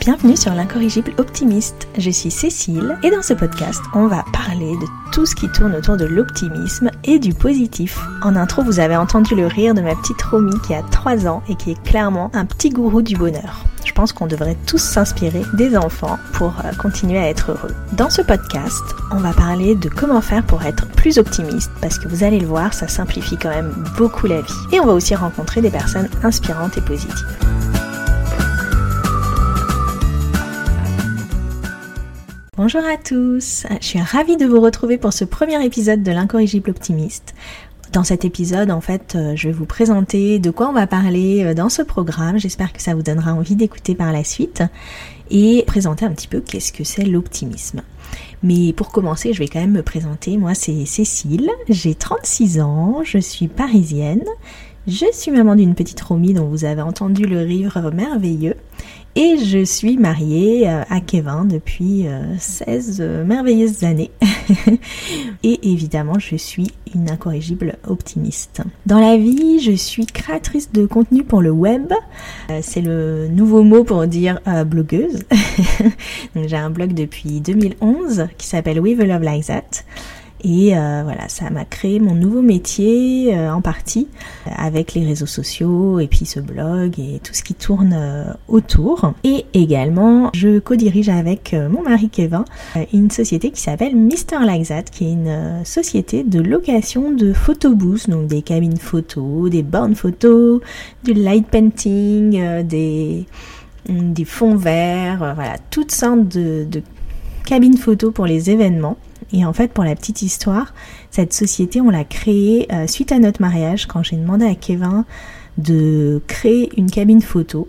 Bienvenue sur l'incorrigible optimiste. Je suis Cécile et dans ce podcast, on va parler de tout ce qui tourne autour de l'optimisme et du positif. En intro, vous avez entendu le rire de ma petite Romy qui a 3 ans et qui est clairement un petit gourou du bonheur. Pense qu'on devrait tous s'inspirer des enfants pour euh, continuer à être heureux. Dans ce podcast, on va parler de comment faire pour être plus optimiste parce que vous allez le voir, ça simplifie quand même beaucoup la vie. Et on va aussi rencontrer des personnes inspirantes et positives. Bonjour à tous, je suis ravie de vous retrouver pour ce premier épisode de l'incorrigible optimiste. Dans cet épisode, en fait, euh, je vais vous présenter de quoi on va parler euh, dans ce programme. J'espère que ça vous donnera envie d'écouter par la suite et présenter un petit peu qu'est-ce que c'est l'optimisme. Mais pour commencer, je vais quand même me présenter. Moi, c'est Cécile, j'ai 36 ans, je suis parisienne, je suis maman d'une petite Romy dont vous avez entendu le rire merveilleux et je suis mariée euh, à Kevin depuis 16 euh, merveilleuses années. et évidemment, je suis une incorrigible optimiste. Dans la vie, je suis créatrice de contenu pour le web. Euh, c'est le nouveau mot pour dire blogueuse. J'ai un blog depuis 2011 qui s'appelle We Love Like That. Et euh, voilà, ça m'a créé mon nouveau métier euh, en partie avec les réseaux sociaux et puis ce blog et tout ce qui tourne euh, autour. Et également, je co-dirige avec mon mari Kevin une société qui s'appelle Mister Like qui est une société de location de photobooths, donc des cabines photos, des bornes photos, du light painting, des, des fonds verts, voilà, toutes sortes de, de cabines photos pour les événements. Et en fait, pour la petite histoire, cette société, on l'a créée euh, suite à notre mariage, quand j'ai demandé à Kevin de créer une cabine photo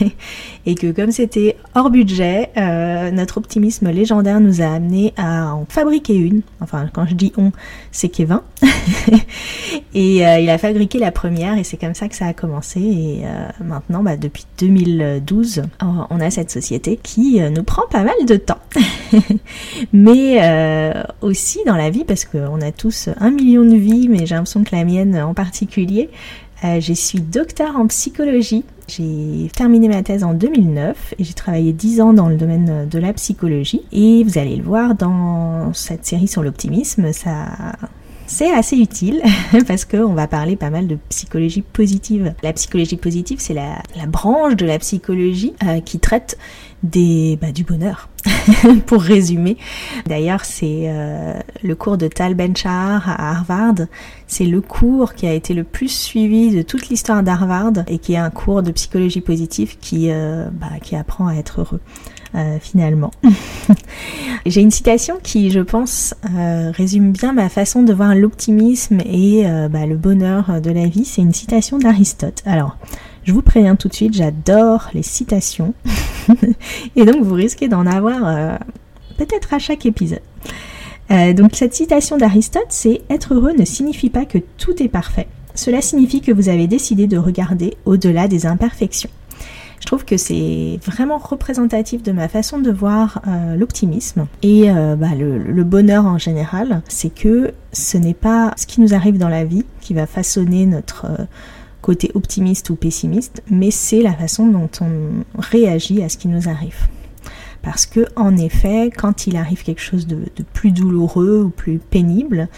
et que comme c'était hors budget, euh, notre optimisme légendaire nous a amené à en fabriquer une. Enfin, quand je dis on, c'est Kevin. et euh, il a fabriqué la première et c'est comme ça que ça a commencé. Et euh, maintenant, bah, depuis 2012, on a cette société qui nous prend pas mal de temps. mais aussi dans la vie, parce qu'on a tous un million de vies, mais j'ai l'impression que la mienne en particulier, euh, je suis docteur en psychologie. J'ai terminé ma thèse en 2009 et j'ai travaillé 10 ans dans le domaine de la psychologie. Et vous allez le voir dans cette série sur l'optimisme, ça c'est assez utile parce qu'on va parler pas mal de psychologie positive. La psychologie positive, c'est la, branche de la psychologie euh, qui traite des, bah, du bonheur, pour résumer. D'ailleurs, c'est euh, le cours de Tal Ben-Shahar à Harvard. C'est le cours qui a été le plus suivi de toute l'histoire d'Harvard et qui est un cours de psychologie positive qui, euh, bah, qui apprend à être heureux. Euh, finalement. J'ai une citation qui, je pense, résume bien ma façon de voir l'optimisme et bah, le bonheur de la vie. C'est une citation d'Aristote. Alors, je vous préviens tout de suite, j'adore les citations. et donc vous risquez d'en avoir euh, peut-être à chaque épisode. Euh, donc cette citation d'Aristote, c'est Être heureux ne signifie pas que tout est parfait. Cela signifie que vous avez décidé de regarder au-delà des imperfections. Je trouve que c'est vraiment représentatif de ma façon de voir euh, l'optimisme et bah, le, bonheur en général. C'est que ce n'est pas ce qui nous arrive dans la vie qui va façonner notre côté optimiste ou pessimiste, mais c'est la façon dont on réagit à ce qui nous arrive. Parce que, en effet, quand il arrive quelque chose de, plus douloureux ou plus pénible,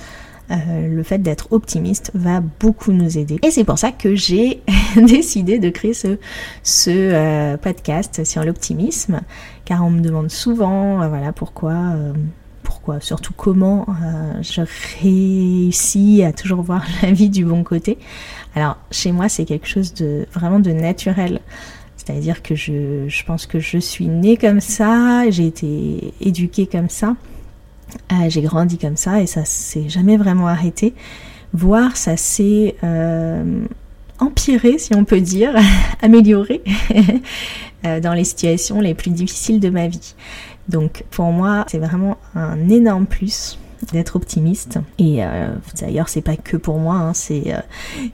euh, le fait d'être optimiste va beaucoup nous aider. Et c'est pour ça que j'ai décidé de créer ce, euh, podcast sur l'optimisme, car on me demande souvent, euh, voilà, pourquoi pourquoi, surtout comment je réussis à toujours voir la vie du bon côté. Alors chez moi c'est quelque chose de vraiment de naturel. C'est-à-dire que je, pense que je suis née comme ça, j'ai été éduquée comme ça, euh, j'ai grandi comme ça et ça s'est jamais vraiment arrêté. Voire ça s'est euh, empiré, si on peut dire, amélioré euh, dans les situations les plus difficiles de ma vie. Donc pour moi, c'est vraiment un énorme plus d'être optimiste. Et euh, d'ailleurs, c'est pas que pour moi, hein, c'est euh,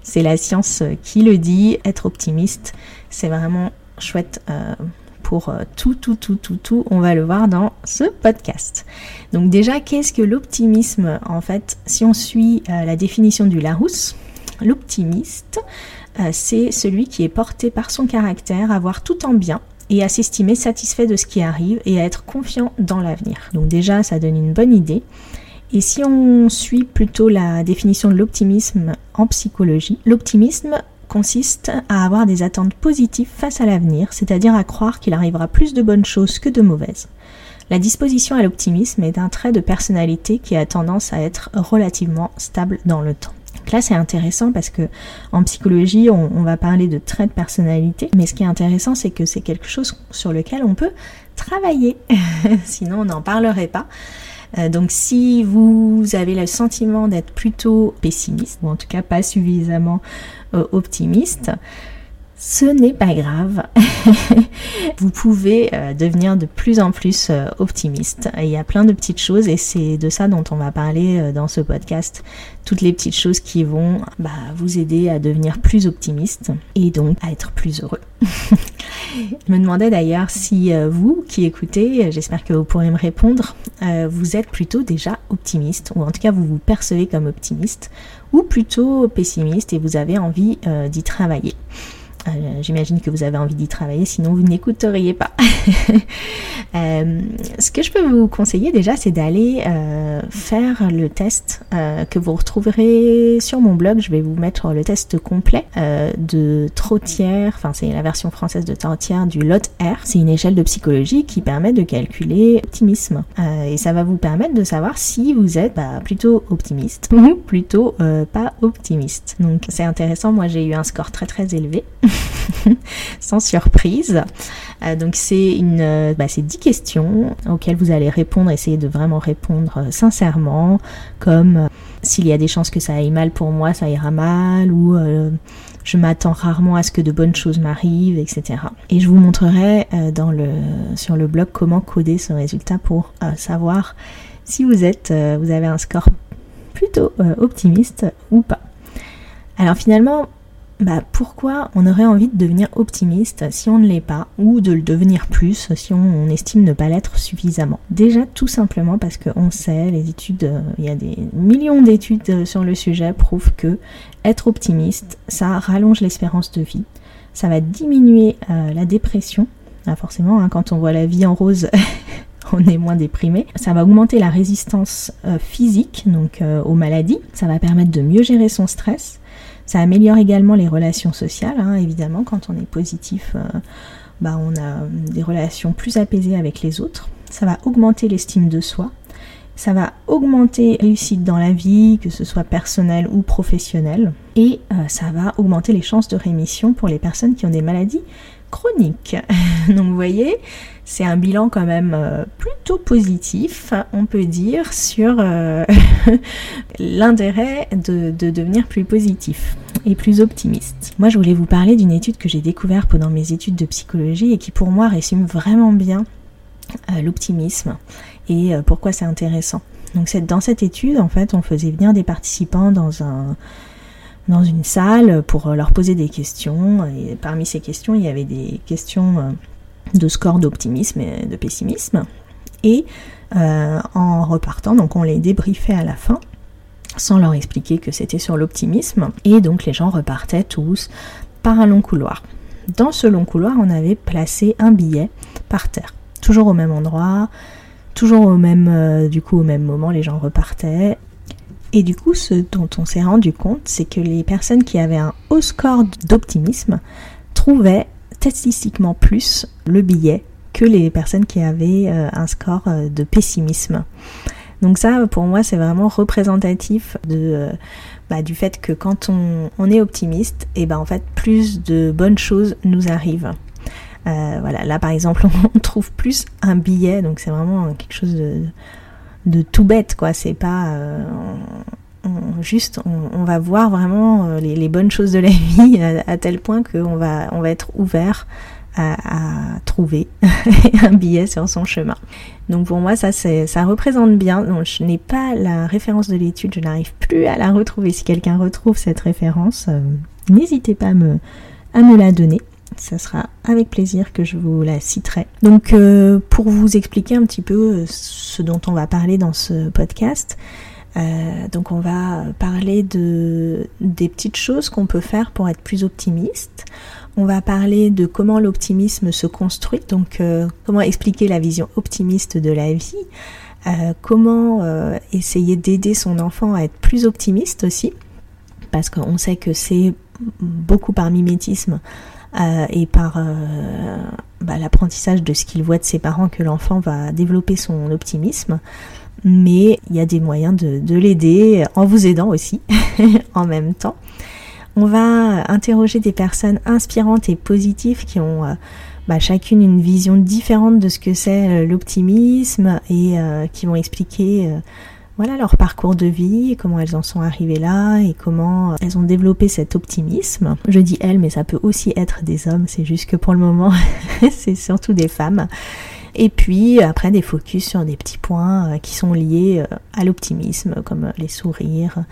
c'est la science qui le dit. Être optimiste, c'est vraiment chouette. Pour tout, tout, tout, tout, tout, on va le voir dans ce podcast. Donc déjà, qu'est-ce que l'optimisme En fait, si on suit la définition du Larousse, L'optimiste, euh, c'est celui qui est porté par son caractère à voir tout en bien et à s'estimer satisfait de ce qui arrive et à être confiant dans l'avenir. Donc déjà, ça donne une bonne idée. Et si on suit plutôt la définition de l'optimisme en psychologie, l'optimisme consiste à avoir des attentes positives face à l'avenir, c'est-à-dire à croire qu'il arrivera plus de bonnes choses que de mauvaises. La disposition à l'optimisme est un trait de personnalité qui a tendance à être relativement stable dans le temps. là c'est intéressant parce que en psychologie on, va parler de traits de personnalité, mais ce qui est intéressant c'est que c'est quelque chose sur lequel on peut travailler, sinon on n'en parlerait pas. Euh, donc si vous avez le sentiment d'être plutôt pessimiste, ou en tout cas pas suffisamment euh, optimiste, ce n'est pas grave. vous pouvez euh, devenir de plus en plus optimiste. il y a plein de petites choses et c'est de ça dont on va parler dans ce podcast. Toutes les petites choses qui vont bah, vous aider à devenir plus optimiste et donc à être plus heureux. Je me demandais d'ailleurs si vous qui écoutez, j'espère que vous pourrez me répondre, vous êtes plutôt déjà optimiste ou en tout cas vous vous percevez comme optimiste ou plutôt pessimiste et vous avez envie d'y travailler. Euh, j'imagine que vous avez envie d'y travailler, sinon vous n'écouteriez pas. Euh, ce que je peux vous conseiller déjà, c'est d'aller euh, faire le test que vous retrouverez sur mon blog. Je vais vous mettre le test complet de Trottière, enfin c'est la version française de Trottière du LOT R. C'est une échelle de psychologie qui permet de calculer l'optimisme. et ça va vous permettre de savoir si vous êtes bah, plutôt optimiste ou plutôt pas optimiste. Donc c'est intéressant, moi j'ai eu un score très très élevé. sans surprise. Euh, donc c'est une, euh, bah, c'est 10 questions auxquelles vous allez répondre, essayer de vraiment répondre euh, sincèrement, comme s'il y a des chances que ça aille mal pour moi, ça ira mal, ou je m'attends rarement à ce que de bonnes choses m'arrivent, etc. Et je vous montrerai dans le, sur le blog comment coder ce résultat pour savoir si vous êtes, vous avez un score plutôt optimiste ou pas. Alors finalement, bah, pourquoi on aurait envie de devenir optimiste si on ne l'est pas, ou de le devenir plus si on, estime ne pas l'être suffisamment? Déjà tout simplement parce qu'on sait, les études, euh, il y a des millions d'études euh, sur le sujet prouvent que être optimiste, ça rallonge l'espérance de vie, ça va diminuer euh, la dépression, ah, forcément hein, quand on voit la vie en rose. on est moins déprimé. Ça va augmenter la résistance physique, donc aux maladies. Ça va permettre de mieux gérer son stress. Ça améliore également les relations sociales, hein, évidemment, quand on est positif, euh, bah, on a des relations plus apaisées avec les autres. Ça va augmenter l'estime de soi. Ça va augmenter réussite dans la vie, que ce soit personnelle ou professionnelle. Et euh, ça va augmenter les chances de rémission pour les personnes qui ont des maladies chroniques. Donc vous voyez, c'est un bilan quand même euh, plutôt positif, on peut dire, sur euh, l'intérêt de, devenir plus positif et plus optimiste. Moi, je voulais vous parler d'une étude que j'ai découverte pendant mes études de psychologie et qui pour moi résume vraiment bien euh, l'optimisme et pourquoi c'est intéressant. Donc dans cette étude, en fait, on faisait venir des participants dans un dans une salle pour leur poser des questions et parmi ces questions, il y avait des questions de score d'optimisme et de pessimisme. Et euh, en repartant, donc on les débriefait à la fin sans leur expliquer que c'était sur l'optimisme. Et donc les gens repartaient tous par un long couloir. Dans ce long couloir, on avait placé un billet par terre, toujours au même endroit, toujours au même, euh, du coup, au même moment, les gens repartaient. Et du coup, ce dont on s'est rendu compte, c'est que les personnes qui avaient un haut score d'optimisme trouvaient statistiquement plus le billet que les personnes qui avaient euh, un score euh, de pessimisme. Donc ça, pour moi, c'est vraiment représentatif de, euh, bah, du fait que quand on, est optimiste, et eh ben en fait, plus de bonnes choses nous arrivent. voilà, là par exemple, on trouve plus un billet, donc c'est vraiment quelque chose de, de tout bête, quoi. C'est pas, juste, on, va voir vraiment euh, les, bonnes choses de la vie à, tel point qu'on va, on va être ouvert à, trouver un billet sur son chemin. Donc pour moi, ça, ça représente bien. Donc, je n'ai pas la référence de l'étude, je n'arrive plus à la retrouver. Si quelqu'un retrouve cette référence, euh, n'hésitez pas à me la donner. Ça sera avec plaisir que je vous la citerai. Donc euh, pour vous expliquer un petit peu ce dont on va parler dans ce podcast, Euh, donc on va parler de des petites choses qu'on peut faire pour être plus optimiste. On va parler de comment l'optimisme se construit, donc euh, comment expliquer la vision optimiste de la vie, euh, comment essayer d'aider son enfant à être plus optimiste aussi, parce qu'on sait que c'est beaucoup par mimétisme et par bah, l'apprentissage de ce qu'il voit de ses parents que l'enfant va développer son optimisme mais il y a des moyens de, l'aider en vous aidant aussi en même temps. On va interroger des personnes inspirantes et positives qui ont euh, bah, chacune une vision différente de ce que c'est euh, l'optimisme et euh, qui vont expliquer voilà leur parcours de vie, comment elles en sont arrivées là et comment elles ont développé cet optimisme. Je dis elles, mais ça peut aussi être des hommes, c'est juste que pour le moment, c'est surtout des femmes. Et puis après des focus sur des petits points euh, qui sont liés euh, à l'optimisme, comme les sourires,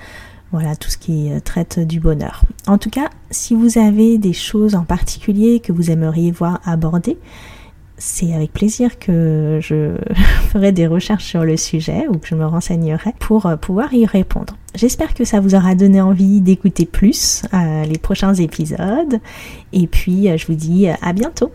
voilà, tout ce qui euh, traite du bonheur. En tout cas, si vous avez des choses en particulier que vous aimeriez voir abordées, c'est avec plaisir que je ferai des recherches sur le sujet ou que je me renseignerai pour pouvoir y répondre. J'espère que ça vous aura donné envie d'écouter plus les prochains épisodes et puis je vous dis à bientôt.